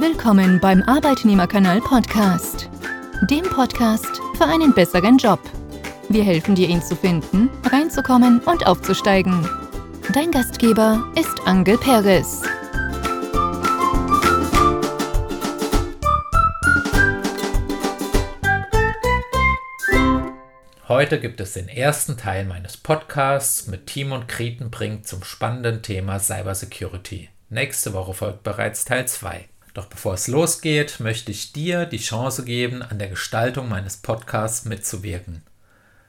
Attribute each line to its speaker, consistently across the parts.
Speaker 1: Willkommen beim Arbeitnehmerkanal Podcast, dem Podcast für einen besseren Job. Wir helfen dir, ihn zu finden, reinzukommen und aufzusteigen. Dein Gastgeber ist Angel Perez.
Speaker 2: Heute gibt es den ersten Teil meines Podcasts mit Timon Krietenbrink zum spannenden Thema Cybersecurity. Nächste Woche folgt bereits Teil 2. Doch bevor es losgeht, möchte ich dir die Chance geben, an der Gestaltung meines Podcasts mitzuwirken.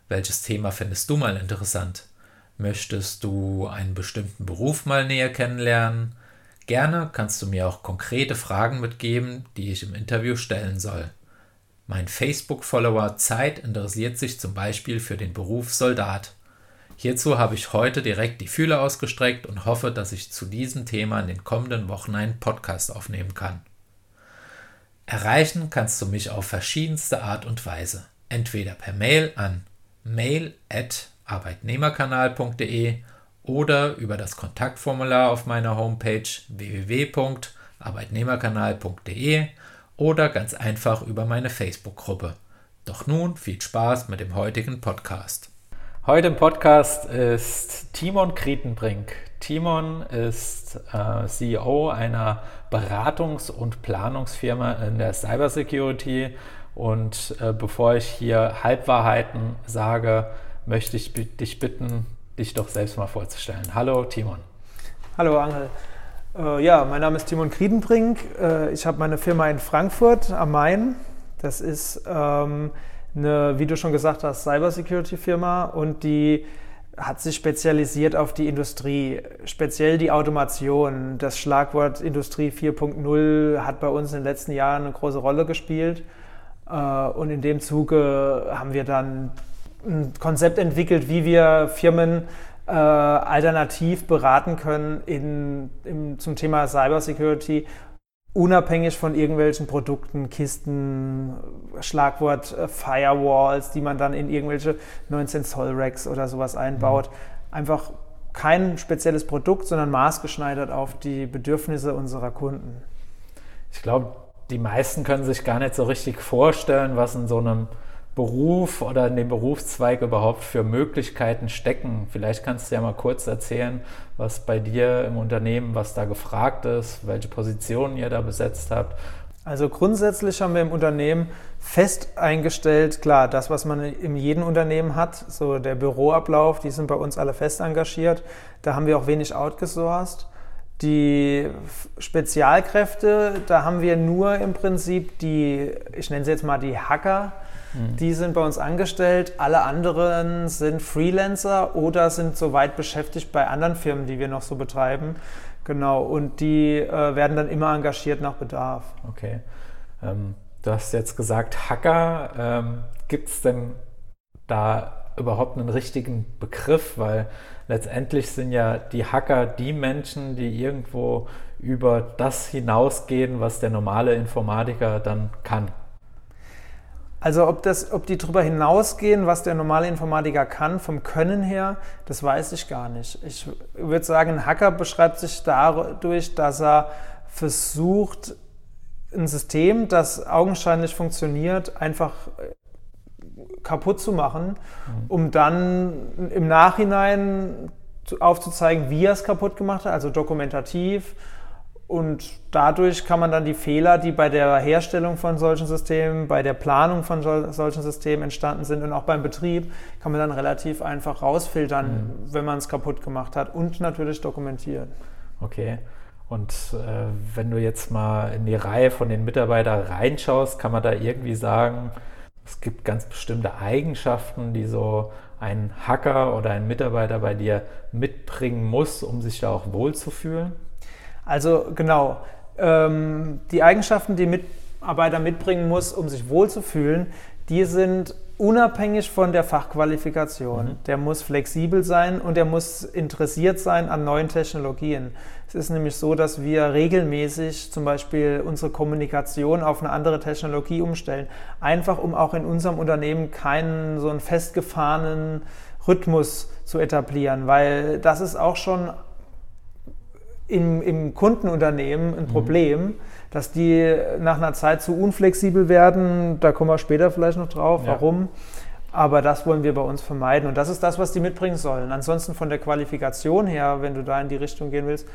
Speaker 2: Welches Thema findest du mal interessant? Möchtest du einen bestimmten Beruf mal näher kennenlernen? Gerne kannst du mir auch konkrete Fragen mitgeben, die ich im Interview stellen soll. Mein Facebook-Follower Zeit interessiert sich zum Beispiel für den Beruf Soldat. Hierzu habe ich heute direkt die Fühler ausgestreckt und hoffe, dass ich zu diesem Thema in den kommenden Wochen einen Podcast aufnehmen kann. Erreichen kannst du mich auf verschiedenste Art und Weise. Entweder per Mail an mail@arbeitnehmerkanal.de oder über das Kontaktformular auf meiner Homepage www.arbeitnehmerkanal.de oder ganz einfach über meine Facebook-Gruppe. Doch nun viel Spaß mit dem heutigen Podcast. Heute im Podcast ist Timon Krietenbrink. Timon ist äh, CEO einer Beratungs- und Planungsfirma in der Cybersecurity. Und äh, bevor ich hier Halbwahrheiten sage, möchte ich dich bitten, dich doch selbst mal vorzustellen. Hallo Timon.
Speaker 3: Hallo Angel. Äh, ja, mein Name ist Timon Kriedenbrink. Äh, ich habe meine Firma in Frankfurt am Main. Das ist ähm, eine, wie du schon gesagt hast, Cybersecurity-Firma und die hat sich spezialisiert auf die Industrie, speziell die Automation. Das Schlagwort Industrie 4.0 hat bei uns in den letzten Jahren eine große Rolle gespielt. Äh, und in dem Zuge haben wir dann ein Konzept entwickelt, wie wir Firmen äh, alternativ beraten können in, in, zum Thema Cybersecurity, unabhängig von irgendwelchen Produkten, Kisten, Schlagwort äh, Firewalls, die man dann in irgendwelche 19 Zoll Racks oder sowas einbaut. Mhm. Einfach kein spezielles Produkt, sondern maßgeschneidert auf die Bedürfnisse unserer Kunden.
Speaker 2: Ich glaube, die meisten können sich gar nicht so richtig vorstellen, was in so einem Beruf oder in dem Berufszweig überhaupt für Möglichkeiten stecken. Vielleicht kannst du ja mal kurz erzählen, was bei dir im Unternehmen, was da gefragt ist, welche Positionen ihr da besetzt habt.
Speaker 3: Also grundsätzlich haben wir im Unternehmen fest eingestellt, klar, das, was man in jedem Unternehmen hat, so der Büroablauf, die sind bei uns alle fest engagiert. Da haben wir auch wenig outgesourced. Die Spezialkräfte, da haben wir nur im Prinzip die, ich nenne sie jetzt mal die Hacker, Mhm. Die sind bei uns angestellt. Alle anderen sind Freelancer oder sind soweit beschäftigt bei anderen Firmen, die wir noch so betreiben. Genau, und die äh, werden dann immer engagiert nach Bedarf.
Speaker 2: Okay. Ähm, du hast jetzt gesagt, Hacker. Ähm, Gibt es denn da überhaupt einen richtigen Begriff? Weil letztendlich sind ja die Hacker die Menschen, die irgendwo über das hinausgehen, was der normale Informatiker dann kann.
Speaker 3: Also ob, das, ob die darüber hinausgehen, was der normale Informatiker kann, vom Können her, das weiß ich gar nicht. Ich würde sagen, ein Hacker beschreibt sich dadurch, dass er versucht, ein System, das augenscheinlich funktioniert, einfach kaputt zu machen, mhm. um dann im Nachhinein aufzuzeigen, wie er es kaputt gemacht hat, also dokumentativ und dadurch kann man dann die Fehler, die bei der Herstellung von solchen Systemen, bei der Planung von solchen Systemen entstanden sind und auch beim Betrieb, kann man dann relativ einfach rausfiltern, mhm. wenn man es kaputt gemacht hat und natürlich dokumentieren.
Speaker 2: Okay. Und äh, wenn du jetzt mal in die Reihe von den Mitarbeitern reinschaust, kann man da irgendwie sagen, es gibt ganz bestimmte Eigenschaften, die so ein Hacker oder ein Mitarbeiter bei dir mitbringen muss, um sich da auch wohlzufühlen?
Speaker 3: Also genau, ähm, die Eigenschaften, die Mitarbeiter mitbringen muss, um sich wohlzufühlen, die sind unabhängig von der Fachqualifikation. Mhm. Der muss flexibel sein und er muss interessiert sein an neuen Technologien. Es ist nämlich so, dass wir regelmäßig zum Beispiel unsere Kommunikation auf eine andere Technologie umstellen, einfach um auch in unserem Unternehmen keinen so einen festgefahrenen Rhythmus zu etablieren, weil das ist auch schon im, im Kundenunternehmen ein mhm. Problem, dass die nach einer Zeit zu unflexibel werden. Da kommen wir später vielleicht noch drauf, ja. warum. Aber das wollen wir bei uns vermeiden. Und das ist das, was die mitbringen sollen. Ansonsten von der Qualifikation her, wenn du da in die Richtung gehen willst,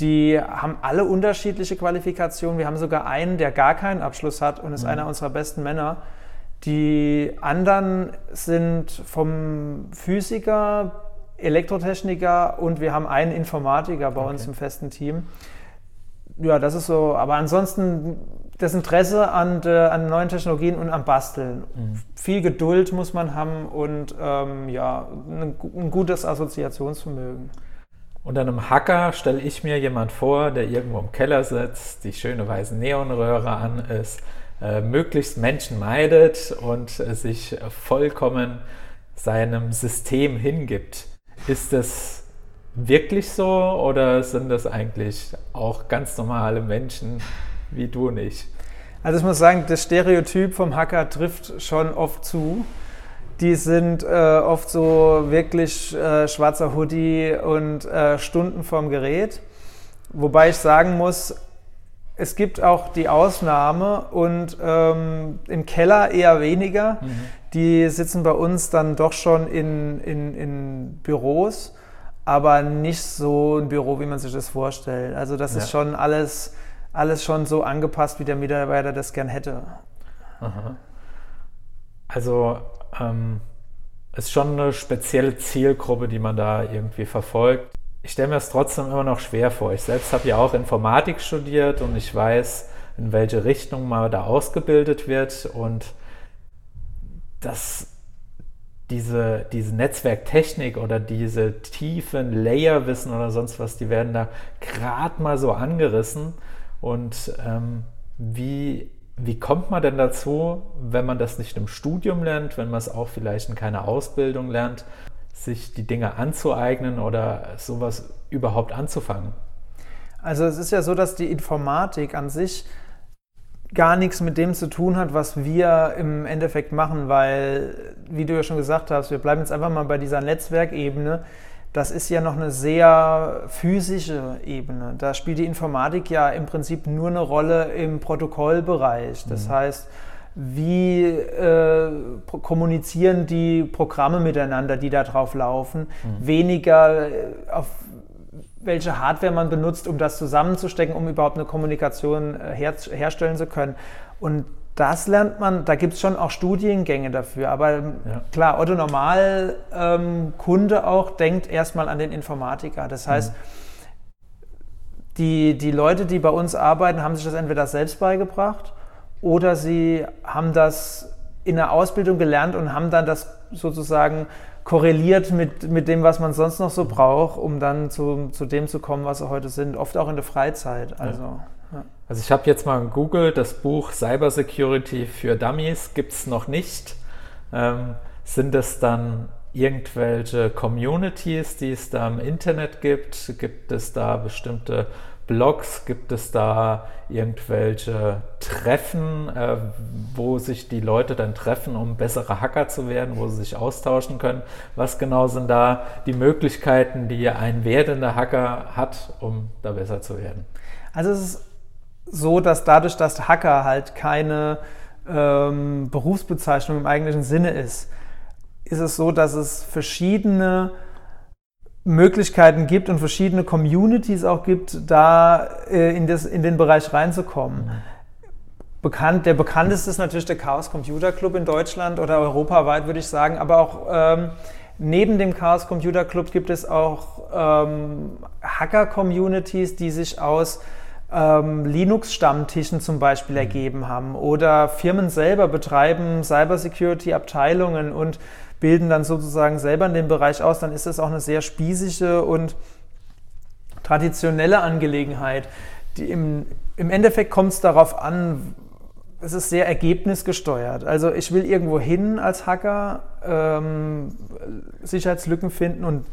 Speaker 3: die haben alle unterschiedliche Qualifikationen. Wir haben sogar einen, der gar keinen Abschluss hat und ist mhm. einer unserer besten Männer. Die anderen sind vom Physiker, Elektrotechniker und wir haben einen Informatiker bei okay. uns im festen Team. Ja, das ist so. Aber ansonsten das Interesse an, de, an neuen Technologien und am Basteln. Mhm. Viel Geduld muss man haben und ähm, ja, ein, ein, gutes Assoziationsvermögen.
Speaker 2: Unter einem Hacker stelle ich mir jemand vor, der irgendwo im Keller sitzt, die schöne weiße Neonröhre an ist, äh, möglichst Menschen meidet und äh, sich vollkommen seinem System hingibt. Ist das wirklich so oder sind das eigentlich auch ganz normale Menschen wie du und ich?
Speaker 3: Also ich muss sagen, das Stereotyp vom Hacker trifft schon oft zu. Die sind äh, oft so wirklich äh, schwarzer Hoodie und äh, Stunden vorm Gerät. Wobei ich sagen muss, es gibt auch die Ausnahme und ähm, im Keller eher weniger. Mhm. Die sitzen bei uns dann doch schon in, in, in, Büros, aber nicht so ein Büro, wie man sich das vorstellt. Also das ja. ist schon alles, alles schon so angepasst, wie der Mitarbeiter das gern hätte.
Speaker 2: Aha. Also ähm, ist schon eine spezielle Zielgruppe, die man da irgendwie verfolgt ich stelle mir es trotzdem immer noch schwer vor. Ich selbst habe ja auch Informatik studiert und ich weiß, in welche Richtung man da ausgebildet wird und dass diese, diese Netzwerktechnik oder diese tiefen Layerwissen oder sonst was, die werden da gerade mal so angerissen. Und ähm, wie, wie kommt man denn dazu, wenn man das nicht im Studium lernt, wenn man es auch vielleicht in keiner Ausbildung lernt, sich die Dinge anzueignen oder sowas überhaupt anzufangen?
Speaker 3: Also es ist ja so, dass die Informatik an sich gar nichts mit dem zu tun hat, was wir im Endeffekt machen, weil, wie du ja schon gesagt hast, wir bleiben jetzt einfach mal bei dieser Netzwerkebene. Das ist ja noch eine sehr physische Ebene. Da spielt die Informatik ja im Prinzip nur eine Rolle im Protokollbereich. Das mhm. heißt, wie äh, kommunizieren die Programme miteinander, die da drauf laufen, mhm. weniger äh, auf welche Hardware man benutzt, um das zusammenzustecken, um überhaupt eine Kommunikation äh, her herstellen zu können. Und das lernt man, da gibt es schon auch Studiengänge dafür. Aber ja. klar, Otto Normal ähm, Kunde auch denkt erstmal an den Informatiker. Das heißt, mhm. die, die Leute, die bei uns arbeiten, haben sich das entweder selbst beigebracht oder sie haben das in der Ausbildung gelernt und haben dann das sozusagen korreliert mit, mit dem, was man sonst noch so braucht, um dann zu, zu dem zu kommen, was sie heute sind. Oft auch in der Freizeit. Also, ja.
Speaker 2: Ja. also ich habe jetzt mal gegoogelt, das Buch Cyber Security für Dummies gibt es noch nicht. Ähm, sind es dann irgendwelche Communities, die es da im Internet gibt? Gibt es da bestimmte Blogs? Gibt es da irgendwelche Treffen, äh, wo sich die Leute dann treffen, um bessere Hacker zu werden, wo sie sich austauschen können? Was genau sind da die Möglichkeiten, die ein werdender Hacker hat, um da besser zu werden?
Speaker 3: Also es ist so, dass dadurch, dass Hacker halt keine ähm, Berufsbezeichnung im eigentlichen Sinne ist, ist es so, dass es verschiedene Möglichkeiten gibt und verschiedene Communities auch gibt, da äh, in, das, in den Bereich reinzukommen. Bekannt, der bekannteste ist natürlich der Chaos Computer Club in Deutschland oder europaweit, würde ich sagen. Aber auch ähm, neben dem Chaos Computer Club gibt es auch ähm, Hacker-Communities, die sich aus ähm, Linux-Stammtischen zum Beispiel mhm. ergeben haben. Oder Firmen selber betreiben Cybersecurity-Abteilungen und bilden dann sozusagen selber in dem Bereich aus, dann ist das auch eine sehr spießige und traditionelle Angelegenheit. Die im, Im Endeffekt kommt es darauf an, es ist sehr ergebnisgesteuert. Also ich will irgendwo hin als Hacker, ähm, Sicherheitslücken finden und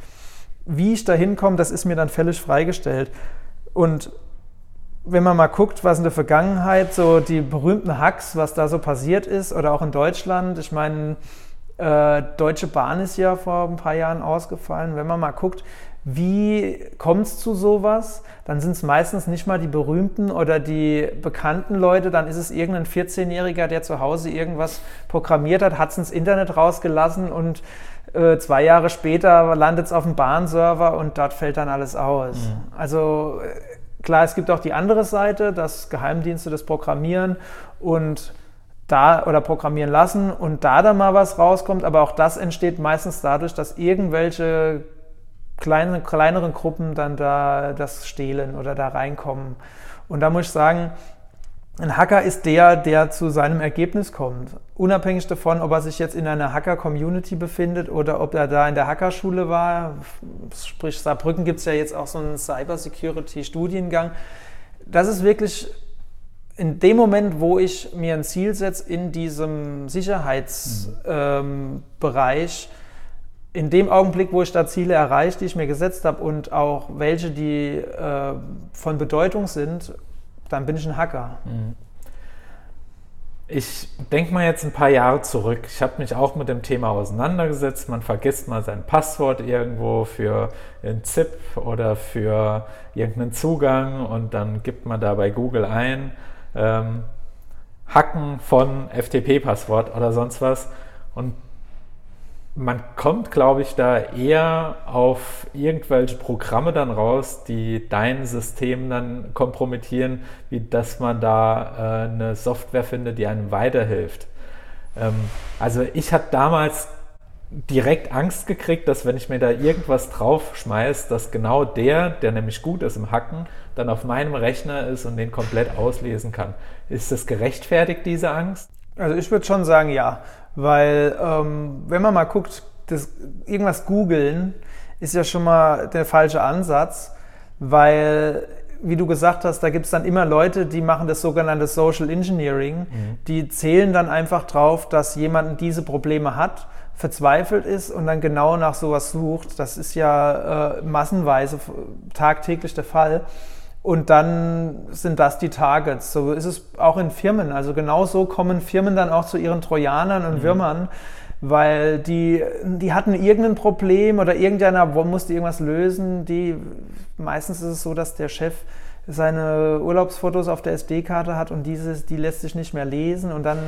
Speaker 3: wie ich da hinkomme, das ist mir dann völlig freigestellt. Und wenn man mal guckt, was in der Vergangenheit so die berühmten Hacks, was da so passiert ist, oder auch in Deutschland, ich meine, äh, Deutsche Bahn ist ja vor ein paar Jahren ausgefallen. Wenn man mal guckt, wie kommt es zu sowas? Dann sind es meistens nicht mal die berühmten oder die bekannten Leute, dann ist es irgendein 14-Jähriger, der zu Hause irgendwas programmiert hat, hat es ins Internet rausgelassen und äh, zwei Jahre später landet es auf dem Bahnserver und dort fällt dann alles aus. Mhm. Also äh, klar, es gibt auch die andere Seite, dass Geheimdienste das programmieren und da oder programmieren lassen und da dann mal was rauskommt, aber auch das entsteht meistens dadurch, dass irgendwelche kleine, kleineren Gruppen dann da das stehlen oder da reinkommen. Und da muss ich sagen, ein Hacker ist der, der zu seinem Ergebnis kommt. Unabhängig davon, ob er sich jetzt in einer Hacker-Community befindet oder ob er da in der Hackerschule war. Sprich, Saarbrücken gibt es ja jetzt auch so einen Cybersecurity-Studiengang. Das ist wirklich in dem Moment, wo ich mir ein Ziel setze in diesem Sicherheitsbereich, mhm. ähm, in dem Augenblick, wo ich da Ziele erreiche, die ich mir gesetzt habe und auch welche, die äh, von Bedeutung sind, dann bin ich ein Hacker. Mhm.
Speaker 2: Ich denke mal jetzt ein paar Jahre zurück. Ich habe mich auch mit dem Thema auseinandergesetzt. Man vergisst mal sein Passwort irgendwo für ein ZIP oder für irgendeinen Zugang und dann gibt man da bei Google ein, ähm, Hacken von FTP-Passwort oder sonst was. Und man kommt, glaube ich, da eher auf irgendwelche Programme dann raus, die dein System dann kompromittieren, wie dass man da äh, eine Software findet, die einem weiterhilft. Ähm, also ich hatte damals direkt Angst gekriegt, dass wenn ich mir da irgendwas drauf schmeiße, dass genau der, der nämlich gut ist im Hacken, dann auf meinem Rechner ist und den komplett auslesen kann. Ist das gerechtfertigt, diese Angst?
Speaker 3: Also ich würde schon sagen, ja. Weil ähm, wenn man mal guckt, das, irgendwas googeln ist ja schon mal der falsche Ansatz, weil wie du gesagt hast, da gibt es dann immer Leute, die machen das sogenannte Social Engineering. Mhm. Die zählen dann einfach drauf, dass jemand diese Probleme hat, verzweifelt ist und dann genau nach sowas sucht. Das ist ja äh, massenweise tagtäglich der Fall. Und dann sind das die Targets. So ist es auch in Firmen. Also genau so kommen Firmen dann auch zu ihren Trojanern und mhm. Würmern, weil die, die hatten irgendein Problem oder irgendeiner musste irgendwas lösen. Die, meistens ist es so, dass der Chef seine Urlaubsfotos auf der SD-Karte hat und dieses, die lässt sich nicht mehr lesen und dann,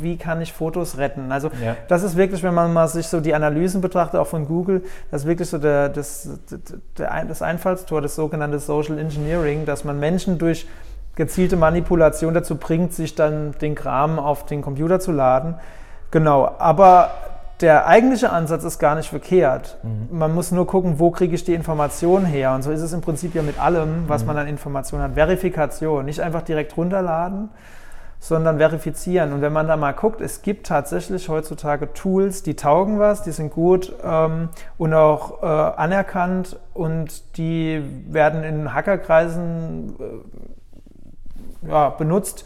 Speaker 3: wie kann ich Fotos retten? Also ja. das ist wirklich, wenn man mal sich so die Analysen betrachtet, auch von Google, das ist wirklich so der, das, der, das Einfallstor, das sogenannte Social Engineering, dass man Menschen durch gezielte Manipulation dazu bringt, sich dann den Kram auf den Computer zu laden. Genau, aber der eigentliche Ansatz ist gar nicht verkehrt. Mhm. Man muss nur gucken, wo kriege ich die Information her. Und so ist es im Prinzip ja mit allem, was mhm. man an Informationen hat. Verifikation, nicht einfach direkt runterladen, sondern verifizieren. Und wenn man da mal guckt, es gibt tatsächlich heutzutage Tools, die taugen was, die sind gut ähm, und auch äh, anerkannt und die werden in Hackerkreisen äh, ja, benutzt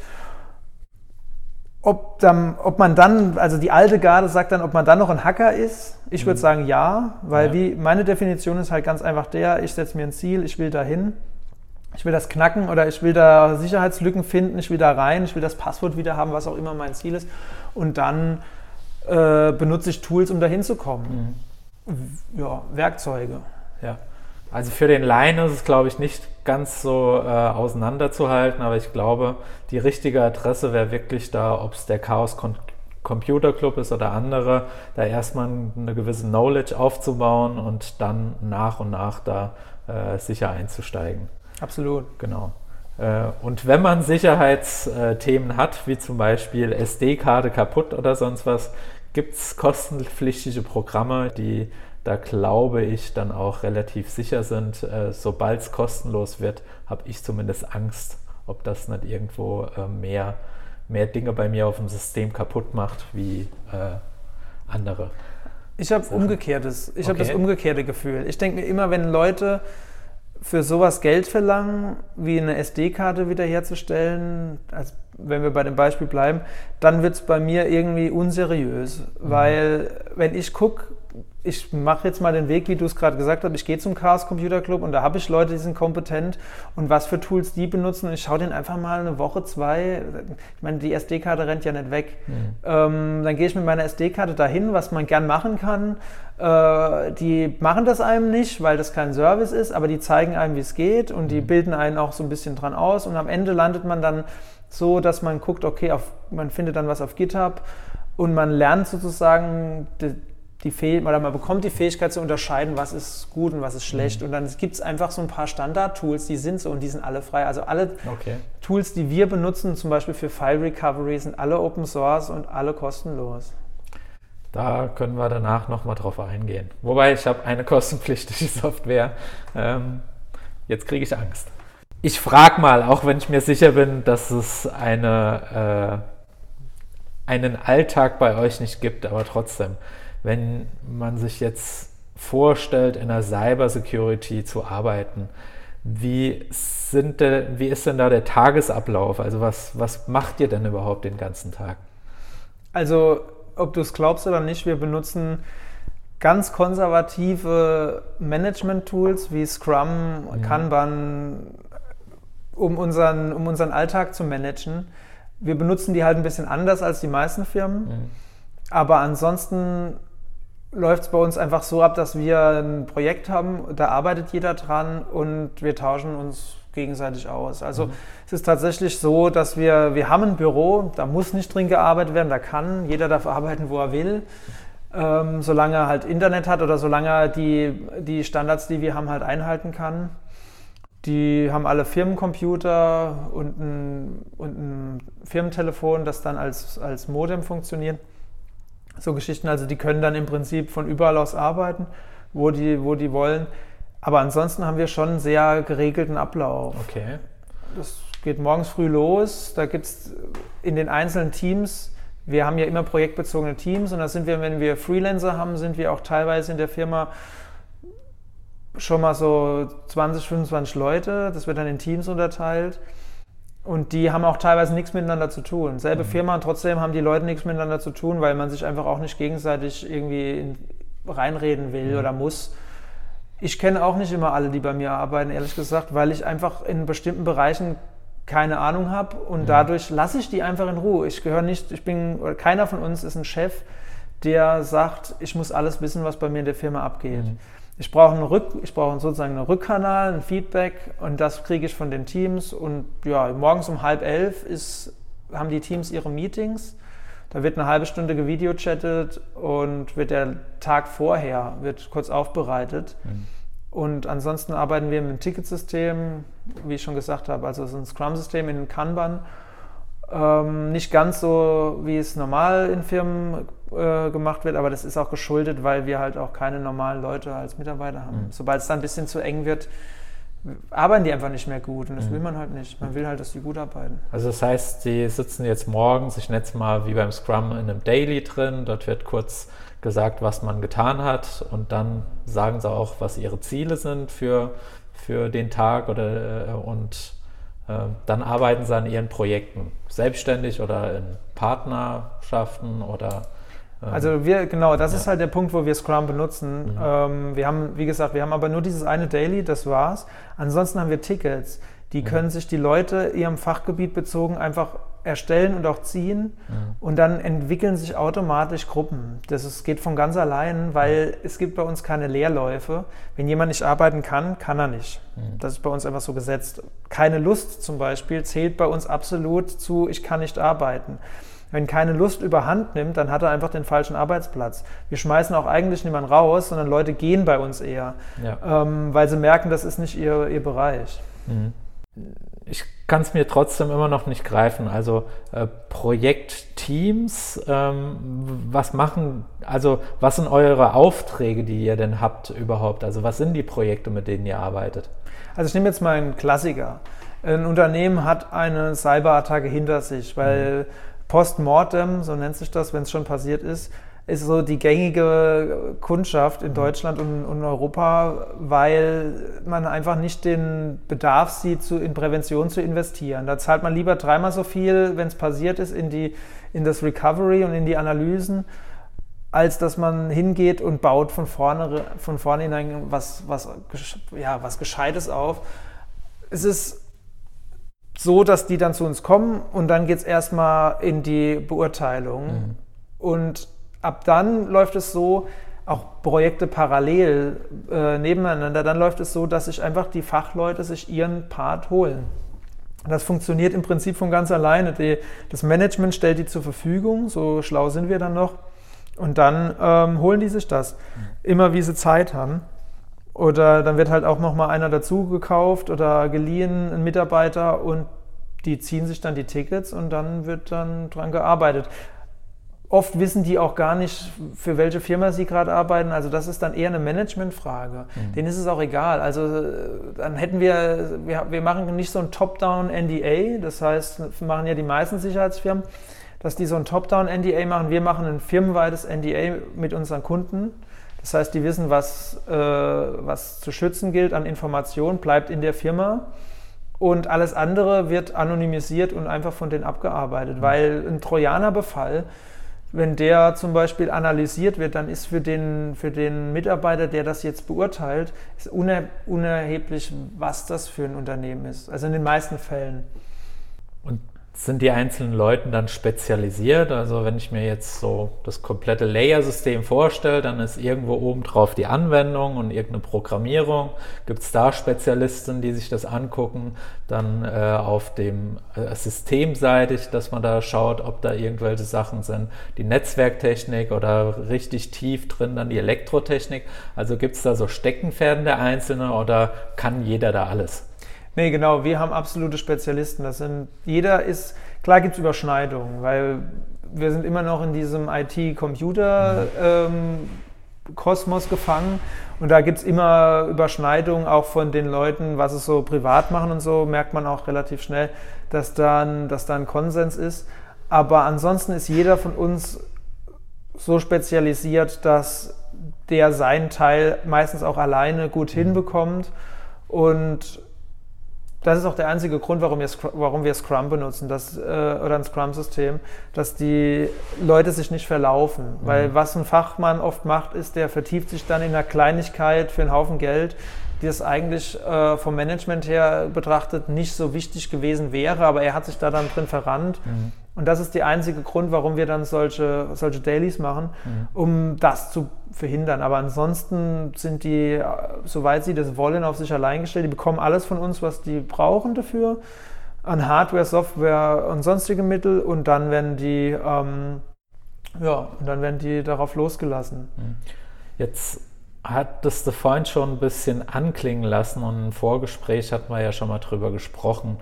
Speaker 3: ob, dann, ob man dann, also die alte Garde sagt dann, ob man dann noch ein Hacker ist. Ich würde mhm. sagen ja, weil ja. Wie, meine Definition ist halt ganz einfach der, ich setze mir ein Ziel, ich will dahin, ich will das knacken oder ich will da Sicherheitslücken finden, ich will da rein, ich will das Passwort wieder haben, was auch immer mein Ziel ist. Und dann äh, benutze ich Tools, um dahin zu kommen. Mhm. Ja, Werkzeuge.
Speaker 2: Ja. Also für den Laien ist es, glaube ich, nicht ganz so äh, auseinanderzuhalten, aber ich glaube, die richtige Adresse wäre wirklich da, ob es der Chaos Computer Club ist oder andere, da erstmal eine gewisse Knowledge aufzubauen und dann nach und nach da äh, sicher einzusteigen.
Speaker 3: Absolut.
Speaker 2: Genau. Äh, und wenn man Sicherheitsthemen hat, wie zum Beispiel SD-Karte kaputt oder sonst was, gibt es kostenpflichtige Programme, die da glaube ich dann auch relativ sicher sind. Äh, Sobald es kostenlos wird, habe ich zumindest Angst, ob das nicht irgendwo äh, mehr, mehr Dinge bei mir auf dem System kaputt macht wie äh, andere.
Speaker 3: Ich habe umgekehrtes, ich okay. habe das umgekehrte Gefühl. Ich denke mir immer, wenn Leute für sowas Geld verlangen, wie eine SD-Karte wiederherzustellen, also wenn wir bei dem Beispiel bleiben, dann wird es bei mir irgendwie unseriös. Mhm. Weil wenn ich gucke, ich mache jetzt mal den Weg, wie du es gerade gesagt hast. Ich gehe zum Chaos Computer Club und da habe ich Leute, die sind kompetent und was für Tools die benutzen. Und ich schaue denen einfach mal eine Woche, zwei. Ich meine, die SD-Karte rennt ja nicht weg. Mhm. Ähm, dann gehe ich mit meiner SD-Karte dahin, was man gern machen kann. Äh, die machen das einem nicht, weil das kein Service ist, aber die zeigen einem, wie es geht und die mhm. bilden einen auch so ein bisschen dran aus. Und am Ende landet man dann so, dass man guckt, okay, auf, man findet dann was auf GitHub und man lernt sozusagen die, Fäh oder man bekommt die Fähigkeit zu unterscheiden, was ist gut und was ist schlecht. Mhm. Und dann gibt es einfach so ein paar Standard-Tools, die sind so und die sind alle frei. Also alle okay. Tools, die wir benutzen, zum Beispiel für File Recovery, sind alle Open Source und alle kostenlos.
Speaker 2: Da können wir danach nochmal drauf eingehen. Wobei ich habe eine kostenpflichtige Software. Ähm, jetzt kriege ich Angst. Ich frage mal, auch wenn ich mir sicher bin, dass es eine, äh, einen Alltag bei euch nicht gibt, aber trotzdem wenn man sich jetzt vorstellt, in der Cybersecurity zu arbeiten, wie, sind de, wie ist denn da der Tagesablauf? Also was, was macht ihr denn überhaupt den ganzen Tag?
Speaker 3: Also ob du es glaubst oder nicht, wir benutzen ganz konservative Management-Tools wie Scrum, mhm. Kanban, um unseren, um unseren Alltag zu managen. Wir benutzen die halt ein bisschen anders als die meisten Firmen. Mhm. Aber ansonsten läuft es bei uns einfach so ab, dass wir ein Projekt haben, da arbeitet jeder dran und wir tauschen uns gegenseitig aus. Also mhm. es ist tatsächlich so, dass wir, wir haben ein Büro, da muss nicht drin gearbeitet werden, da kann, jeder darf arbeiten, wo er will, ähm, solange er halt Internet hat oder solange er die, die Standards, die wir haben, halt einhalten kann. Die haben alle Firmencomputer und ein, und ein Firmentelefon, das dann als, als Modem funktioniert so Geschichten. Also die können dann im Prinzip von überall aus arbeiten, wo die, wo die wollen. Aber ansonsten haben wir schon einen sehr geregelten Ablauf.
Speaker 2: Okay.
Speaker 3: Das geht morgens früh los. Da gibt es in den einzelnen Teams, wir haben ja immer projektbezogene Teams und da sind wir, wenn wir Freelancer haben, sind wir auch teilweise in der Firma schon mal so 20, 25 Leute. Das wird dann in Teams unterteilt. Und die haben auch teilweise nichts miteinander zu tun. Selbe mhm. Firma und trotzdem haben die Leute nichts miteinander zu tun, weil man sich einfach auch nicht gegenseitig irgendwie in, reinreden will mhm. oder muss. Ich kenne auch nicht immer alle, die bei mir arbeiten, ehrlich gesagt, weil ich einfach in bestimmten Bereichen keine Ahnung habe und mhm. dadurch lasse ich die einfach in Ruhe. Ich gehöre nicht, ich bin, oder keiner von uns ist ein Chef, der sagt, ich muss alles wissen, was bei mir in der Firma abgeht. Ich brauche einen, Rück, ich brauche sozusagen einen Rückkanal, ein Feedback und das kriege ich von den Teams. Und ja, morgens um halb elf ist, haben die Teams ihre Meetings. Da wird eine halbe Stunde gevideochattet und wird der Tag vorher wird kurz aufbereitet. Mhm. Und ansonsten arbeiten wir mit einem Ticketsystem, wie ich schon gesagt habe, also so ein Scrum-System in Kanban. Ähm, nicht ganz so, wie es normal in Firmen äh, gemacht wird, aber das ist auch geschuldet, weil wir halt auch keine normalen Leute als Mitarbeiter haben. Mhm. Sobald es dann ein bisschen zu eng wird, arbeiten die einfach nicht mehr gut und das mhm. will man halt nicht. Man will halt, dass die gut arbeiten.
Speaker 2: Also das heißt, die sitzen jetzt morgens, ich nenne es mal wie beim Scrum in einem Daily drin, dort wird kurz gesagt, was man getan hat und dann sagen sie auch, was ihre Ziele sind für, für den Tag oder äh, und äh, dann arbeiten sie an ihren Projekten, selbstständig oder in Partnerschaften oder
Speaker 3: also wir, genau, das ja. ist halt der Punkt, wo wir Scrum benutzen. Mhm. Ähm, wir haben, wie gesagt, wir haben aber nur dieses eine Daily, das war's. Ansonsten haben wir Tickets. Die mhm. können sich die Leute ihrem Fachgebiet bezogen einfach erstellen und auch ziehen mhm. und dann entwickeln sich automatisch Gruppen. Das ist, geht von ganz allein, weil es gibt bei uns keine Leerläufe. Wenn jemand nicht arbeiten kann, kann er nicht. Mhm. Das ist bei uns einfach so gesetzt. Keine Lust zum Beispiel zählt bei uns absolut zu, ich kann nicht arbeiten. Wenn keine Lust überhand nimmt, dann hat er einfach den falschen Arbeitsplatz. Wir schmeißen auch eigentlich niemanden raus, sondern Leute gehen bei uns eher, ja. ähm, weil sie merken, das ist nicht ihr, ihr Bereich. Mhm.
Speaker 2: Ich kann es mir trotzdem immer noch nicht greifen. Also äh, Projektteams, ähm, was machen, also was sind eure Aufträge, die ihr denn habt überhaupt? Also was sind die Projekte, mit denen ihr arbeitet?
Speaker 3: Also ich nehme jetzt mal einen Klassiker. Ein Unternehmen hat eine Cyberattacke hinter sich, weil mhm Postmortem, so nennt sich das, wenn es schon passiert ist, ist so die gängige Kundschaft in mhm. Deutschland und, und Europa, weil man einfach nicht den Bedarf sieht, zu, in Prävention zu investieren. Da zahlt man lieber dreimal so viel, wenn es passiert ist, in, die, in das Recovery und in die Analysen als dass man hingeht und baut von vorne von vornherein was, was, ja, was Gescheites auf. Es ist so, dass die dann zu uns kommen und dann geht es erstmal in die Beurteilung. Mhm. Und ab dann läuft es so, auch Projekte parallel äh, nebeneinander, dann läuft es so, dass sich einfach die Fachleute sich ihren Part holen. Das funktioniert im Prinzip von ganz alleine. Die, das Management stellt die zur Verfügung, so schlau sind wir dann noch. Und dann ähm, holen die sich das, immer wie sie Zeit haben. Oder dann wird halt auch nochmal einer dazu gekauft oder geliehen, ein Mitarbeiter, und die ziehen sich dann die Tickets und dann wird dann dran gearbeitet oft wissen die auch gar nicht, für welche Firma sie gerade arbeiten. Also das ist dann eher eine Managementfrage. Mhm. Denen ist es auch egal. Also äh, dann hätten wir, wir, wir machen nicht so ein Top-Down-NDA, das heißt, machen ja die meisten Sicherheitsfirmen, dass die so ein Top-Down-NDA machen. Wir machen ein firmenweites NDA mit unseren Kunden. Das heißt, die wissen, was, äh, was zu schützen gilt an Informationen, bleibt in der Firma. Und alles andere wird anonymisiert und einfach von denen abgearbeitet, mhm. weil ein Trojanerbefall, wenn der zum Beispiel analysiert wird, dann ist für den, für den Mitarbeiter, der das jetzt beurteilt, ist unerheblich, was das für ein Unternehmen ist. Also in den meisten Fällen.
Speaker 2: Und sind die einzelnen Leute dann spezialisiert? Also wenn ich mir jetzt so das komplette Layer-System vorstelle, dann ist irgendwo oben drauf die Anwendung und irgendeine Programmierung. Gibt es da Spezialisten, die sich das angucken? Dann äh, auf dem äh, systemseitig, dass man da schaut, ob da irgendwelche Sachen sind. Die Netzwerktechnik oder richtig tief drin dann die Elektrotechnik. Also gibt es da so Steckenpferden der Einzelnen oder kann jeder da alles?
Speaker 3: Nee, genau, wir haben absolute Spezialisten. Das sind, jeder ist, klar gibt es Überschneidungen, weil wir sind immer noch in diesem IT-Computer-Kosmos ähm, gefangen und da gibt es immer Überschneidungen auch von den Leuten, was es so privat machen und so, merkt man auch relativ schnell, dass dann, dass da ein Konsens ist. Aber ansonsten ist jeder von uns so spezialisiert, dass der seinen Teil meistens auch alleine gut hinbekommt und das ist auch der einzige Grund, warum wir, warum wir Scrum benutzen dass, äh, oder ein Scrum-System, dass die Leute sich nicht verlaufen. Mhm. Weil was ein Fachmann oft macht, ist, der vertieft sich dann in einer Kleinigkeit für einen Haufen Geld, die es eigentlich äh, vom Management her betrachtet nicht so wichtig gewesen wäre, aber er hat sich da dann drin verrannt. Mhm. Und das ist der einzige Grund, warum wir dann solche, solche Dailies machen, mhm. um das zu verhindern. Aber ansonsten sind die, soweit sie das wollen, auf sich allein gestellt. Die bekommen alles von uns, was die brauchen dafür, an Hardware, Software und sonstige Mittel. Und dann werden die, ähm, ja, und dann werden die darauf losgelassen. Mhm.
Speaker 2: Jetzt hat das der Freund schon ein bisschen anklingen lassen und im Vorgespräch hatten wir ja schon mal drüber gesprochen.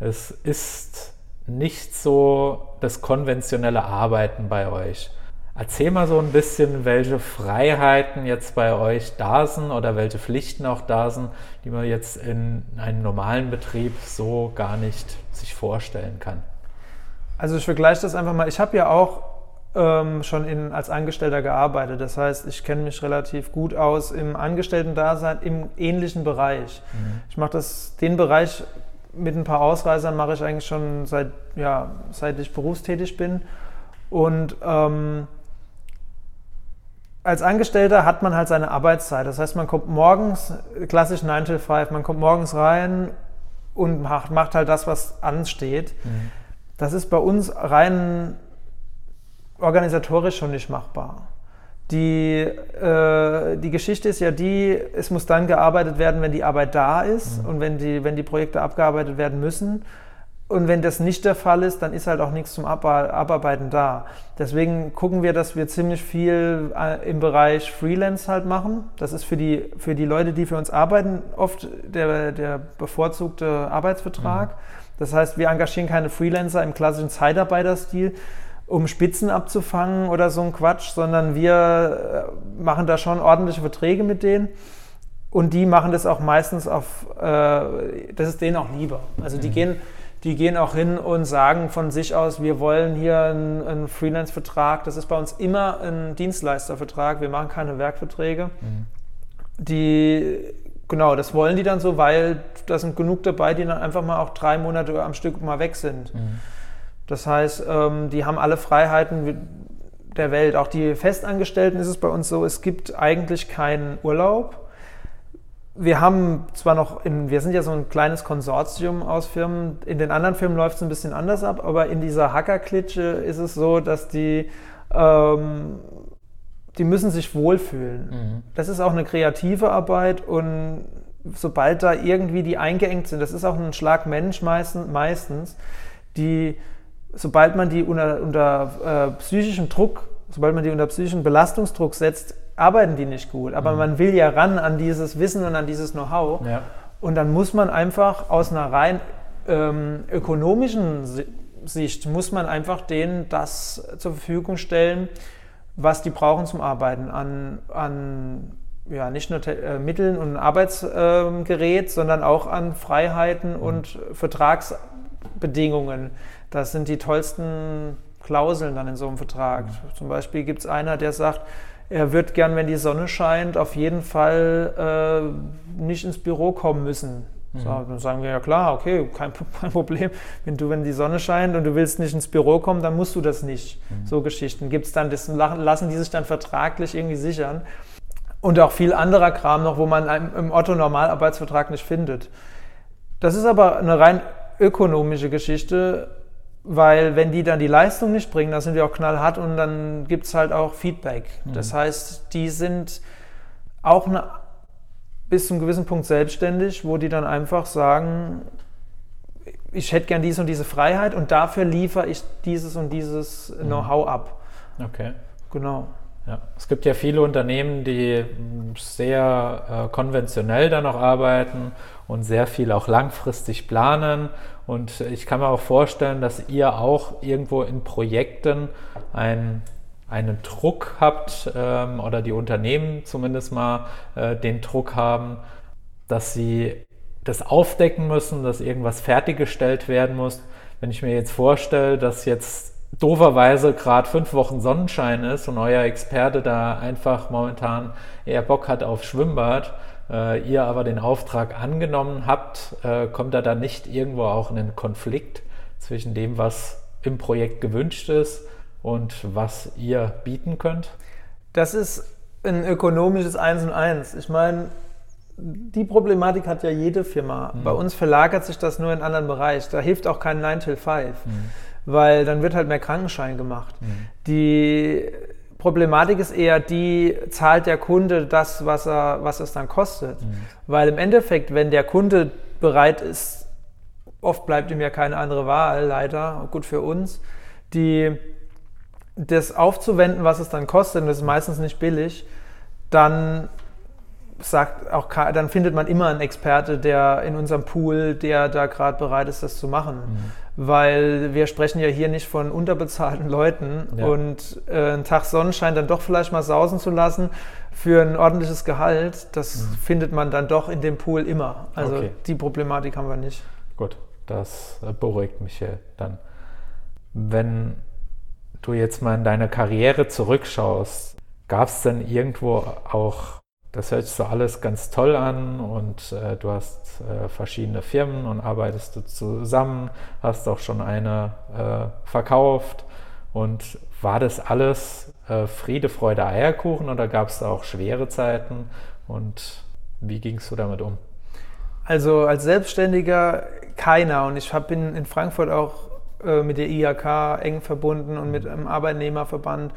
Speaker 2: Es ist nicht so das konventionelle Arbeiten bei euch. Erzähl mal so ein bisschen, welche Freiheiten jetzt bei euch da sind oder welche Pflichten auch da sind, die man jetzt in einem normalen Betrieb so gar nicht sich vorstellen kann.
Speaker 3: Also ich vergleiche das einfach mal. Ich habe ja auch ähm, schon in, als Angestellter gearbeitet. Das heißt, ich kenne mich relativ gut aus im Angestellten-Dasein im ähnlichen Bereich. Mhm. Ich mache den Bereich mit ein paar Ausreisern mache ich eigentlich schon seit, ja, seit ich berufstätig bin. Und ähm, als Angestellter hat man halt seine Arbeitszeit. Das heißt, man kommt morgens, klassisch 9 to 5, man kommt morgens rein und macht, macht halt das, was ansteht. Mhm. Das ist bei uns rein organisatorisch schon nicht machbar. Die, äh, die Geschichte ist ja die, es muss dann gearbeitet werden, wenn die Arbeit da ist mhm. und wenn die, wenn die Projekte abgearbeitet werden müssen. Und wenn das nicht der Fall ist, dann ist halt auch nichts zum Abarbeiten da. Deswegen gucken wir, dass wir ziemlich viel äh, im Bereich Freelance halt machen. Das ist für die, für die Leute, die für uns arbeiten, oft der, der bevorzugte Arbeitsvertrag. Mhm. Das heißt, wir engagieren keine Freelancer im klassischen Zeitarbeiterstil, um Spitzen abzufangen oder so ein Quatsch, sondern wir äh, machen da schon ordentliche Verträge mit denen. Und die machen das auch meistens auf, äh, das ist denen auch lieber. Also die mhm. gehen, die gehen auch hin und sagen von sich aus, wir wollen hier einen, einen Freelance-Vertrag. Das ist bei uns immer ein Dienstleistervertrag. Wir machen keine Werkverträge. Mhm. Die, genau, das wollen die dann so, weil da sind genug dabei, die dann einfach mal auch drei Monate am Stück mal weg sind. Mhm. Das heißt, ähm, die haben alle Freiheiten. der Welt. Auch die Festangestellten ist es bei uns so, es gibt eigentlich keinen Urlaub. Wir haben zwar noch, in, wir sind ja so ein kleines Konsortium aus Firmen, in den anderen Firmen läuft es ein bisschen anders ab, aber in dieser Hacker-Klitsche ist es so, dass die, ähm, die müssen sich wohlfühlen. Mhm. Das ist auch eine kreative Arbeit und sobald da irgendwie die eingeengt sind, das ist auch ein Schlag Mensch meistens, meistens die, sobald man die unter, unter äh, psychischem Druck, sobald man die unter psychischen Belastungsdruck setzt, arbeiten die nicht gut. Aber mhm. man will ja ran an dieses Wissen und an dieses Know-how. Ja. Und dann muss man einfach aus einer rein ähm, ökonomischen Sicht, muss man einfach denen das zur Verfügung stellen, was die brauchen zum Arbeiten an, an ja, nicht nur äh, Mitteln und Arbeitsgerät, äh, sondern auch an Freiheiten mhm. und Vertragsbedingungen. Das sind die tollsten Klauseln dann in so einem Vertrag. Mhm. Zum Beispiel gibt es einer, der sagt, er wird gern, wenn die Sonne scheint, auf jeden Fall äh, nicht ins Büro kommen müssen. Mhm. So, dann sagen wir ja klar, okay, kein, kein, Problem. Wenn du, wenn die Sonne scheint und du willst nicht ins Büro kommen, dann musst du das nicht. Mhm. So Geschichten gibt es dann, das lassen die sich dann vertraglich irgendwie sichern. Und auch viel anderer Kram noch, wo man im Otto-Normalarbeitsvertrag nicht findet. Das ist aber eine rein ökonomische Geschichte, weil wenn die dann die Leistung nicht bringen, dann sind wir auch knallhart und dann gibt es halt auch Feedback. Mhm. Das heißt, die sind auch eine, bis zu einem gewissen Punkt selbstständig, wo die dann einfach sagen, ich hätte gern diese und diese Freiheit und dafür liefere ich dieses und dieses mhm. Know-how ab.
Speaker 2: Okay.
Speaker 3: Genau.
Speaker 2: Ja, es gibt ja viele Unternehmen, die sehr äh, konventionell da noch arbeiten und sehr viel auch langfristig planen. Und ich kann mir auch vorstellen, dass ihr auch irgendwo in Projekten ein, einen Druck habt ähm, oder die Unternehmen zumindest mal äh, den Druck haben, dass sie das aufdecken müssen, dass irgendwas fertiggestellt werden muss. Wenn ich mir jetzt vorstelle, dass jetzt dooferweise gerade fünf Wochen Sonnenschein ist und euer Experte da einfach momentan eher Bock hat auf Schwimmbad, äh, ihr aber den Auftrag angenommen habt, äh, kommt da dann nicht irgendwo auch in einen Konflikt zwischen dem, was im Projekt gewünscht ist und was ihr bieten könnt?
Speaker 3: Das ist ein ökonomisches Eins und Eins. Ich meine, die Problematik hat ja jede Firma. Mhm. Bei uns verlagert sich das nur in einen anderen Bereich. Da hilft auch kein 9 till 5. Mhm weil dann wird halt mehr Krankenschein gemacht. Mhm. Die Problematik ist eher die, zahlt der Kunde das, was, er, was es dann kostet. Mhm. Weil im Endeffekt, wenn der Kunde bereit ist, oft bleibt ihm ja keine andere Wahl, leider, gut für uns, die, das aufzuwenden, was es dann kostet, und das ist meistens nicht billig, dann sagt auch, dann findet man immer einen Experte, der in unserem Pool, der da gerade bereit ist, das zu machen. Mhm weil wir sprechen ja hier nicht von unterbezahlten Leuten ja. und äh, einen Tag Sonnenschein dann doch vielleicht mal sausen zu lassen für ein ordentliches Gehalt, das mhm. findet man dann doch in dem Pool immer. Also okay. die Problematik haben wir nicht.
Speaker 2: Gut, das äh, beruhigt mich hier dann. Wenn du jetzt mal in deine Karriere zurückschaust, gab es denn irgendwo auch das hört sich so alles ganz toll an und äh, du hast äh, verschiedene Firmen und arbeitest du zusammen, hast auch schon eine äh, verkauft. Und war das alles äh, Friede, Freude, Eierkuchen oder gab es da auch schwere Zeiten? Und wie gingst du damit um?
Speaker 3: Also als Selbstständiger keiner. Und ich bin in Frankfurt auch äh, mit der IHK eng verbunden und mit einem Arbeitnehmerverband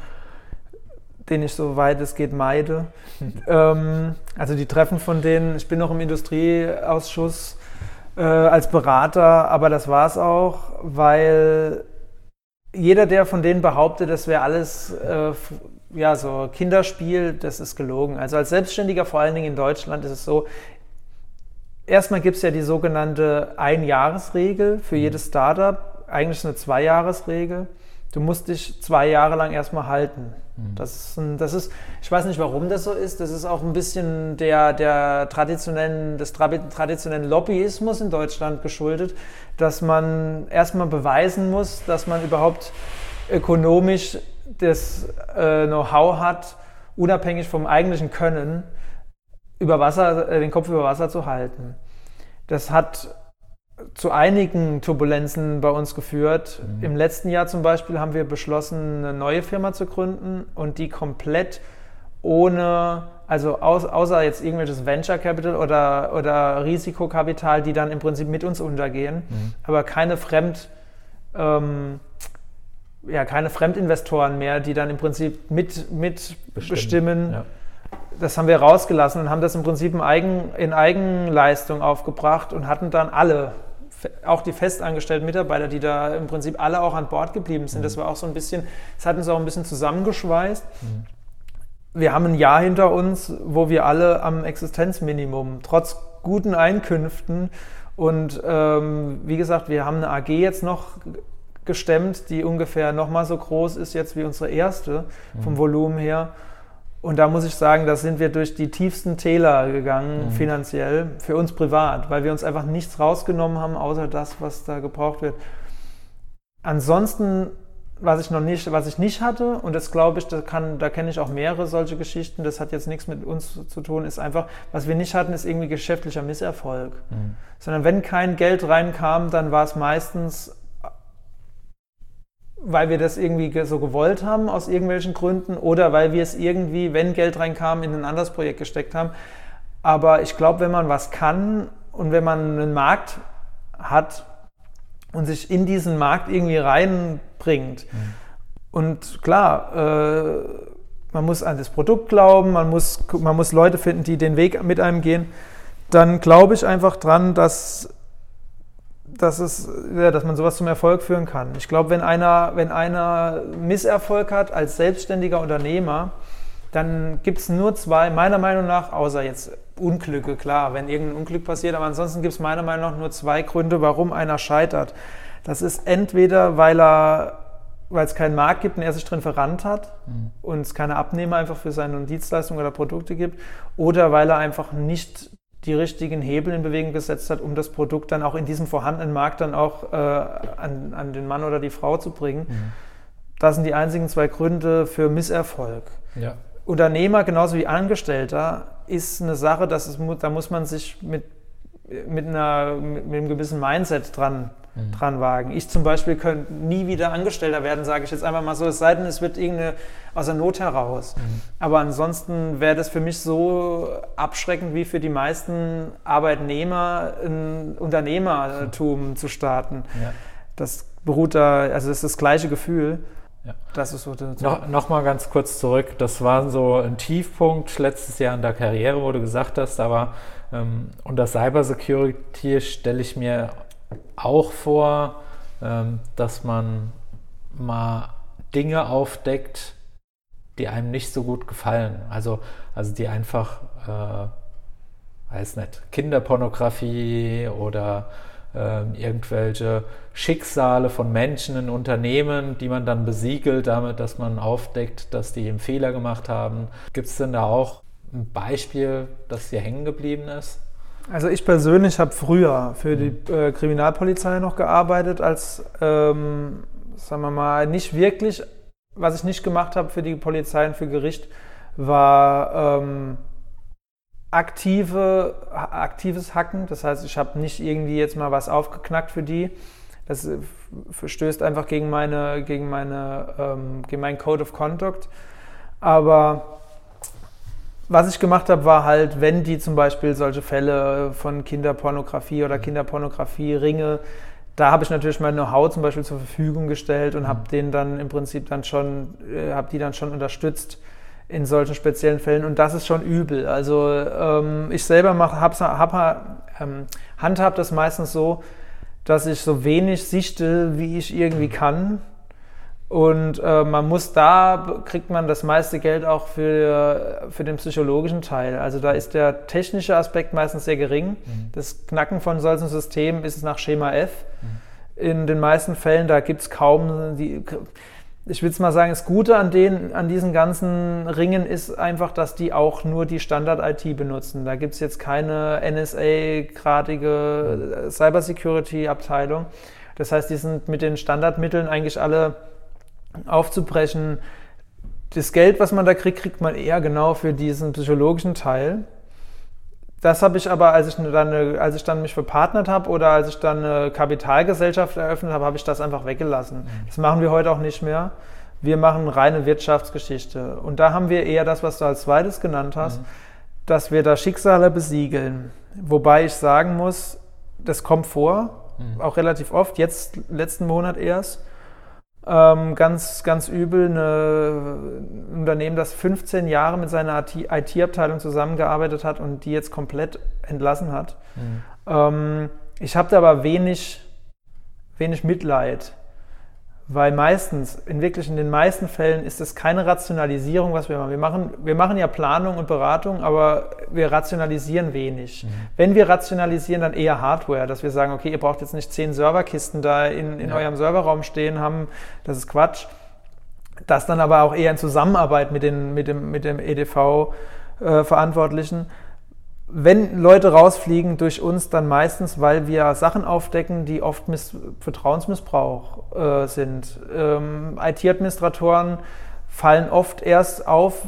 Speaker 3: den ich so weit es geht meide. ähm, also die Treffen von denen, ich bin noch im Industrieausschuss äh, als Berater, aber das war es auch, weil jeder, der von denen behauptet, das wäre alles äh, ja, so Kinderspiel, das ist gelogen. Also als Selbstständiger, vor allen Dingen in Deutschland, ist es so, erstmal gibt es ja die sogenannte Einjahresregel für mhm. jedes Startup, eigentlich eine Zweijahresregel. Du musst dich zwei Jahre lang erstmal halten. Mhm. Das das ist, ich weiß nicht, warum das so ist. Das ist auch ein bisschen der, der traditionellen, des traditionellen Lobbyismus in Deutschland geschuldet, dass man erstmal beweisen muss, dass man überhaupt ökonomisch das äh, Know-how hat, unabhängig vom eigentlichen Können, über Wasser, äh, den Kopf über Wasser zu halten. Das hat zu einigen Turbulenzen bei uns geführt. Mhm. Im letzten Jahr zum Beispiel haben wir beschlossen, eine neue Firma zu gründen und die komplett ohne, also außer jetzt irgendwelches Venture Capital oder, oder Risikokapital, die dann im Prinzip mit uns untergehen, mhm. aber keine Fremd, ähm, ja, keine Fremdinvestoren mehr, die dann im Prinzip mit, mit bestimmen. bestimmen. Ja. Das haben wir rausgelassen und haben das im Prinzip in, Eigen, in Eigenleistung aufgebracht und hatten dann alle auch die festangestellten Mitarbeiter, die da im Prinzip alle auch an Bord geblieben sind. Mhm. Das war auch so ein bisschen, das hat uns auch ein bisschen zusammengeschweißt. Mhm. Wir haben ein Jahr hinter uns, wo wir alle am Existenzminimum, trotz guten Einkünften und ähm, wie gesagt, wir haben eine AG jetzt noch gestemmt, die ungefähr nochmal so groß ist jetzt wie unsere erste vom mhm. Volumen her. Und da muss ich sagen, da sind wir durch die tiefsten Täler gegangen, mhm. finanziell, für uns privat, weil wir uns einfach nichts rausgenommen haben, außer das, was da gebraucht wird. Ansonsten, was ich noch nicht, was ich nicht hatte, und das glaube ich, da, kann, da kenne ich auch mehrere solche Geschichten, das hat jetzt nichts mit uns zu tun, ist einfach, was wir nicht hatten, ist irgendwie geschäftlicher Misserfolg. Mhm. Sondern wenn kein Geld reinkam, dann war es meistens weil wir das irgendwie so gewollt haben aus irgendwelchen Gründen oder weil wir es irgendwie, wenn Geld reinkam, in ein anderes Projekt gesteckt haben. Aber ich glaube, wenn man was kann und wenn man einen Markt hat und sich in diesen Markt irgendwie reinbringt, mhm. und klar, äh, man muss an das Produkt glauben, man muss, man muss Leute finden, die den Weg mit einem gehen, dann glaube ich einfach dran, dass dass, es, ja, dass man sowas zum Erfolg führen kann. Ich glaube, wenn einer, wenn einer Misserfolg hat als selbstständiger Unternehmer, dann gibt es nur zwei, meiner Meinung nach, außer jetzt Unglücke, klar, wenn irgendein Unglück passiert, aber ansonsten gibt es meiner Meinung nach nur zwei Gründe, warum einer scheitert. Das ist entweder, weil er weil es keinen Markt gibt und er sich drin verrannt hat mhm. und es keine Abnehmer einfach für seine Dienstleistungen oder Produkte gibt, oder weil er einfach nicht die richtigen Hebel in Bewegung gesetzt hat, um das Produkt dann auch in diesem vorhandenen Markt dann auch äh, an, an, den Mann oder die Frau zu bringen. Mhm. Das sind die einzigen zwei Gründe für Misserfolg. Ja. Unternehmer genauso wie Angestellter ist eine Sache, das ist, da muss man sich mit, mit, einer, mit einem gewissen Mindset dran mhm. dran wagen. Ich zum Beispiel könnte nie wieder Angestellter werden, sage ich jetzt einfach mal so, es sei denn, es wird irgendeine aus der Not heraus. Mhm. Aber ansonsten wäre das für mich so abschreckend wie für die meisten Arbeitnehmer ein Unternehmertum mhm. zu starten. Ja. Das beruht da, also das ist das gleiche Gefühl.
Speaker 2: Ja. Das ist so. noch, noch mal ganz kurz zurück. Das war so ein Tiefpunkt letztes Jahr in der Karriere, wo du gesagt hast, aber ähm, unter Cybersecurity stelle ich mir auch vor, ähm, dass man mal Dinge aufdeckt, die einem nicht so gut gefallen. Also, also die einfach, äh, weiß nicht, Kinderpornografie oder äh, irgendwelche Schicksale von Menschen in Unternehmen, die man dann besiegelt damit, dass man aufdeckt, dass die einen Fehler gemacht haben. Gibt es denn da auch ein Beispiel, das hier hängen geblieben ist?
Speaker 3: Also ich persönlich habe früher für die mhm. äh, Kriminalpolizei noch gearbeitet, als, ähm, sagen wir mal, nicht wirklich, was ich nicht gemacht habe für die Polizei und für Gericht, war ähm, aktive, aktives Hacken. Das heißt, ich habe nicht irgendwie jetzt mal was aufgeknackt für die. Das äh, verstößt einfach gegen meine, gegen meine, ähm, gegen meinen Code of Conduct. Aber was ich gemacht habe, war halt, wenn die zum Beispiel solche Fälle von Kinderpornografie oder Kinderpornografie-Ringe, da habe ich natürlich mein Know-how zum Beispiel zur Verfügung gestellt und habe den dann im Prinzip dann schon, äh, habe die dann schon unterstützt in solchen speziellen Fällen und das ist schon übel. Also ähm, ich selber mache, hab, hab, ähm, handhab das meistens so, dass ich so wenig sichte, wie ich irgendwie kann und äh, man muss da, kriegt man das meiste Geld auch für, für den psychologischen Teil. Also da ist der technische Aspekt meistens sehr gering. Mhm. Das Knacken von solchen Systemen ist nach Schema F. Mhm. In den meisten Fällen, da gibt es kaum die. Ich will es mal sagen, das Gute an, den, an diesen ganzen Ringen ist einfach, dass die auch nur die Standard-IT benutzen. Da gibt es jetzt keine NSA-gradige mhm. Cybersecurity-Abteilung. Das heißt, die sind mit den Standardmitteln eigentlich alle aufzubrechen. Das Geld, was man da kriegt, kriegt man eher genau für diesen psychologischen Teil. das habe ich aber, als ich dann, als ich dann mich verpartnert habe oder als ich dann eine Kapitalgesellschaft eröffnet habe, habe ich das einfach weggelassen. Mhm. Das machen wir heute auch nicht mehr. Wir machen reine Wirtschaftsgeschichte. Und da haben wir eher das, was du als zweites genannt hast, mhm. dass wir da Schicksale besiegeln. Wobei ich sagen muss, das kommt vor, mhm. auch relativ oft, jetzt letzten Monat erst. Ähm, ganz, ganz übel, ein Unternehmen, das 15 Jahre mit seiner IT-Abteilung zusammengearbeitet hat und die jetzt komplett entlassen hat. Mhm. Ähm, ich habe da aber wenig, wenig Mitleid weil meistens, in wirklich in den meisten Fällen ist es keine Rationalisierung, was wir machen. Wir machen, wir machen ja Planung und Beratung, aber wir rationalisieren wenig. Mhm. Wenn wir rationalisieren, dann eher Hardware, dass wir sagen, okay, ihr braucht jetzt nicht zehn Serverkisten da in, in ja. eurem Serverraum stehen haben, das ist Quatsch. Das dann aber auch eher in Zusammenarbeit mit, den, mit dem, mit dem EDV-Verantwortlichen. Äh, wenn Leute rausfliegen durch uns, dann meistens, weil wir Sachen aufdecken, die oft Miss Vertrauensmissbrauch äh, sind. Ähm, IT-Administratoren fallen oft erst auf,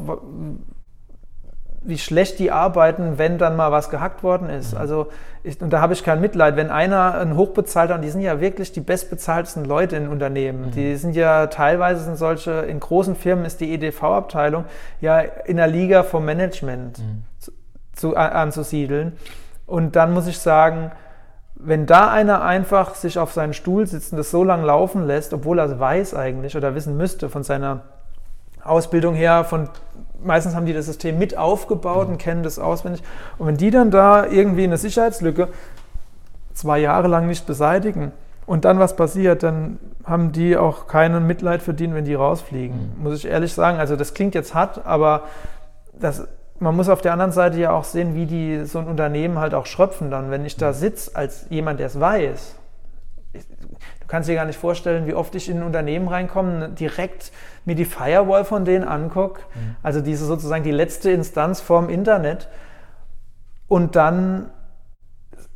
Speaker 3: wie schlecht die arbeiten, wenn dann mal was gehackt worden ist. Mhm. Also ich, und da habe ich kein Mitleid, wenn einer ein hochbezahlter, und die sind ja wirklich die bestbezahltesten Leute in Unternehmen, mhm. die sind ja teilweise sind solche, in großen Firmen ist die EDV-Abteilung ja in der Liga vom Management. Mhm zu, anzusiedeln. Und dann muss ich sagen, wenn da einer einfach sich auf seinen Stuhl sitzt und das so lange laufen lässt, obwohl er es weiß eigentlich oder wissen müsste von seiner Ausbildung her, von meistens haben die das System mit aufgebaut und kennen das auswendig. Und wenn die dann da irgendwie eine Sicherheitslücke zwei Jahre lang nicht beseitigen und dann was passiert, dann haben die auch keinen Mitleid verdient, wenn die rausfliegen. Mhm. Muss ich ehrlich sagen. Also das klingt jetzt hart, aber das man muss auf der anderen Seite ja auch sehen, wie die so ein Unternehmen halt auch schröpfen dann. Wenn ich da sitze als jemand, der es weiß, ich, du kannst dir gar nicht vorstellen, wie oft ich in ein Unternehmen reinkomme, direkt mir die Firewall von denen angucke, mhm. also diese sozusagen die letzte Instanz vorm Internet und dann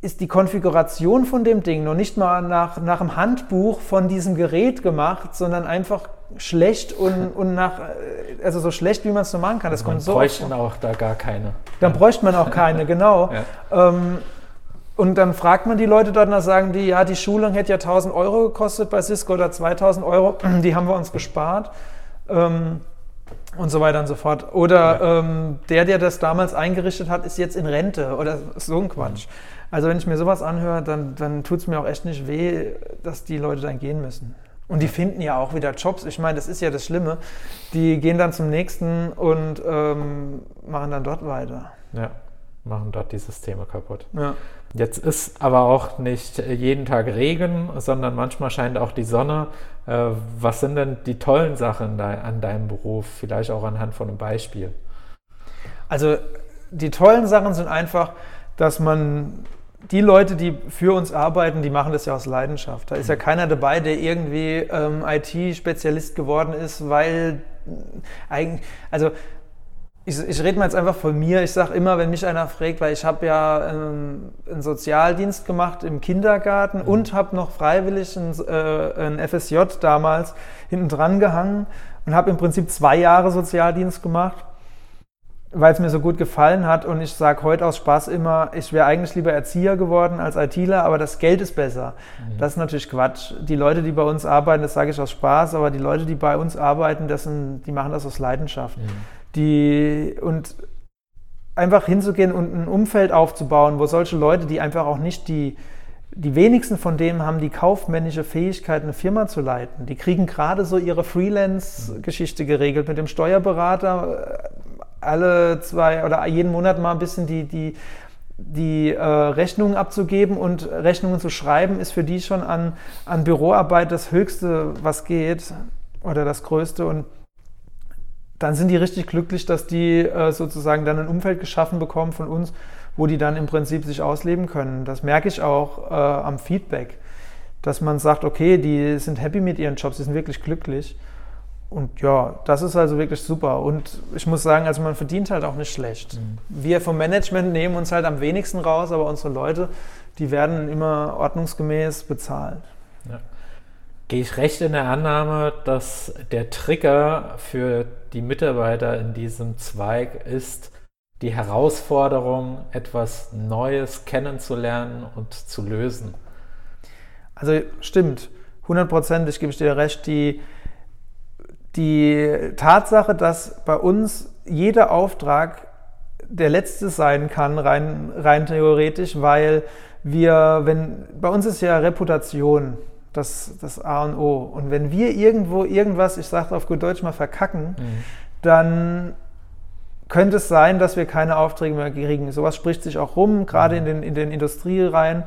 Speaker 3: ist die Konfiguration von dem Ding noch nicht mal nach, nach dem Handbuch von diesem Gerät gemacht, sondern einfach schlecht und, und nach, also so schlecht, wie man es so machen kann. Das
Speaker 2: man
Speaker 3: kommt so.
Speaker 2: bräuchte auch da gar keine.
Speaker 3: Dann bräuchte man auch keine, genau. Ja. Ähm, und dann fragt man die Leute dort und dann sagen die, ja, die Schulung hätte ja 1000 Euro gekostet bei Cisco oder 2000 Euro, die haben wir uns gespart. Ähm, und so weiter und so fort. Oder ja. ähm, der, der das damals eingerichtet hat, ist jetzt in Rente oder so ein Quatsch. Mhm. Also wenn ich mir sowas anhöre, dann, dann tut es mir auch echt nicht weh, dass die Leute dann gehen müssen. Und die finden ja auch wieder Jobs. Ich meine, das ist ja das Schlimme. Die gehen dann zum nächsten und ähm, machen dann dort weiter.
Speaker 2: Ja, machen dort die Systeme kaputt. Ja. Jetzt ist aber auch nicht jeden Tag Regen, sondern manchmal scheint auch die Sonne. Äh, was sind denn die tollen Sachen an deinem Beruf? Vielleicht auch anhand von einem Beispiel.
Speaker 3: Also die tollen Sachen sind einfach, dass man die Leute, die für uns arbeiten, die machen das ja aus Leidenschaft. Da ist ja mhm. keiner dabei, der irgendwie ähm, IT-Spezialist geworden ist, weil eigentlich, also ich, ich rede mal jetzt einfach von mir. Ich sage immer, wenn mich einer fragt, weil ich habe ja ähm, einen Sozialdienst gemacht im Kindergarten mhm. und habe noch freiwillig ein, äh, ein FSJ damals hinten dran gehangen und habe im Prinzip zwei Jahre Sozialdienst gemacht weil es mir so gut gefallen hat und ich sage heute aus Spaß immer, ich wäre eigentlich lieber Erzieher geworden als ITler, aber das Geld ist besser. Mhm. Das ist natürlich Quatsch. Die Leute, die bei uns arbeiten, das sage ich aus Spaß, aber die Leute, die bei uns arbeiten, das sind, die machen das aus Leidenschaft. Mhm. Die, und einfach hinzugehen und ein Umfeld aufzubauen, wo solche Leute, die einfach auch nicht die, die wenigsten von denen haben die kaufmännische Fähigkeit, eine Firma zu leiten. Die kriegen gerade so ihre Freelance-Geschichte geregelt mit dem Steuerberater alle zwei oder jeden Monat mal ein bisschen die, die, die äh, Rechnungen abzugeben und Rechnungen zu schreiben, ist für die schon an, an Büroarbeit das Höchste, was geht oder das Größte. Und dann sind die richtig glücklich, dass die äh, sozusagen dann ein Umfeld geschaffen bekommen von uns, wo die dann im Prinzip sich ausleben können. Das merke ich auch äh, am Feedback, dass man sagt, okay, die sind happy mit ihren Jobs, die sind wirklich glücklich. Und ja, das ist also wirklich super. Und ich muss sagen, also man verdient halt auch nicht schlecht. Mhm. Wir vom Management nehmen uns halt am wenigsten raus, aber unsere Leute, die werden immer ordnungsgemäß bezahlt. Ja.
Speaker 2: Gehe ich recht in der Annahme, dass der Trigger für die Mitarbeiter in diesem Zweig ist, die Herausforderung, etwas Neues kennenzulernen und zu lösen.
Speaker 3: Also stimmt, hundertprozentig gebe ich dir recht. Die, die Tatsache, dass bei uns jeder Auftrag der letzte sein kann, rein, rein theoretisch, weil wir, wenn, bei uns ist ja Reputation das, das A und O. Und wenn wir irgendwo irgendwas, ich sage auf gut Deutsch mal, verkacken, mhm. dann könnte es sein, dass wir keine Aufträge mehr kriegen. Sowas spricht sich auch rum, gerade mhm. in den, in den Industriereihen.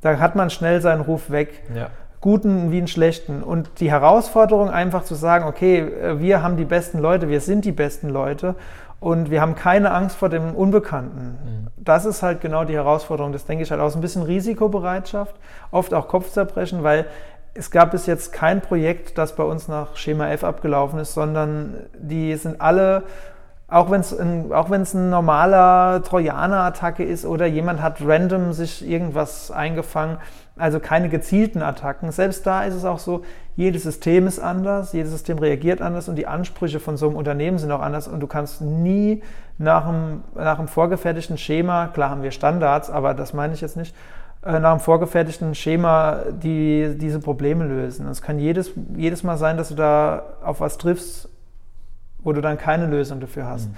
Speaker 3: Da hat man schnell seinen Ruf weg. Ja. Guten wie einen schlechten. Und die Herausforderung einfach zu sagen, okay, äh, wir haben die besten Leute, wir sind die besten Leute und wir haben keine Angst vor dem Unbekannten. Mhm. Das ist halt genau die Herausforderung. Das denke ich halt aus. Ein bisschen Risikobereitschaft, oft auch Kopfzerbrechen, weil es gab bis jetzt kein Projekt, das bei uns nach Schema F abgelaufen ist, sondern die sind alle auch wenn es ein, auch ein normaler Trojaner-Attacke ist oder jemand hat random sich irgendwas eingefangen, also keine gezielten Attacken. Selbst da ist es auch so, jedes System ist anders, jedes System reagiert anders und die Ansprüche von so einem Unternehmen sind auch anders und du kannst nie nach einem, nach einem vorgefertigten Schema, klar haben wir Standards, aber das meine ich jetzt nicht, äh, nach einem vorgefertigten Schema die, diese Probleme lösen. Es kann jedes, jedes Mal sein, dass du da auf was triffst, wo du dann keine Lösung dafür hast. Mhm.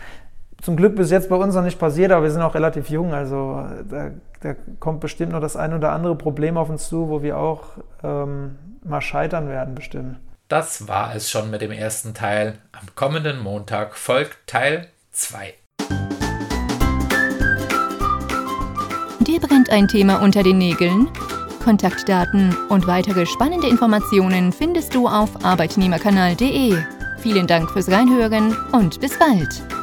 Speaker 3: Zum Glück bis jetzt bei uns noch nicht passiert, aber wir sind auch relativ jung, also da, da kommt bestimmt noch das ein oder andere Problem auf uns zu, wo wir auch ähm, mal scheitern werden, bestimmt.
Speaker 2: Das war es schon mit dem ersten Teil. Am kommenden Montag folgt Teil 2.
Speaker 1: Dir brennt ein Thema unter den Nägeln? Kontaktdaten und weitere spannende Informationen findest du auf arbeitnehmerkanal.de. Vielen Dank fürs Reinhören und bis bald.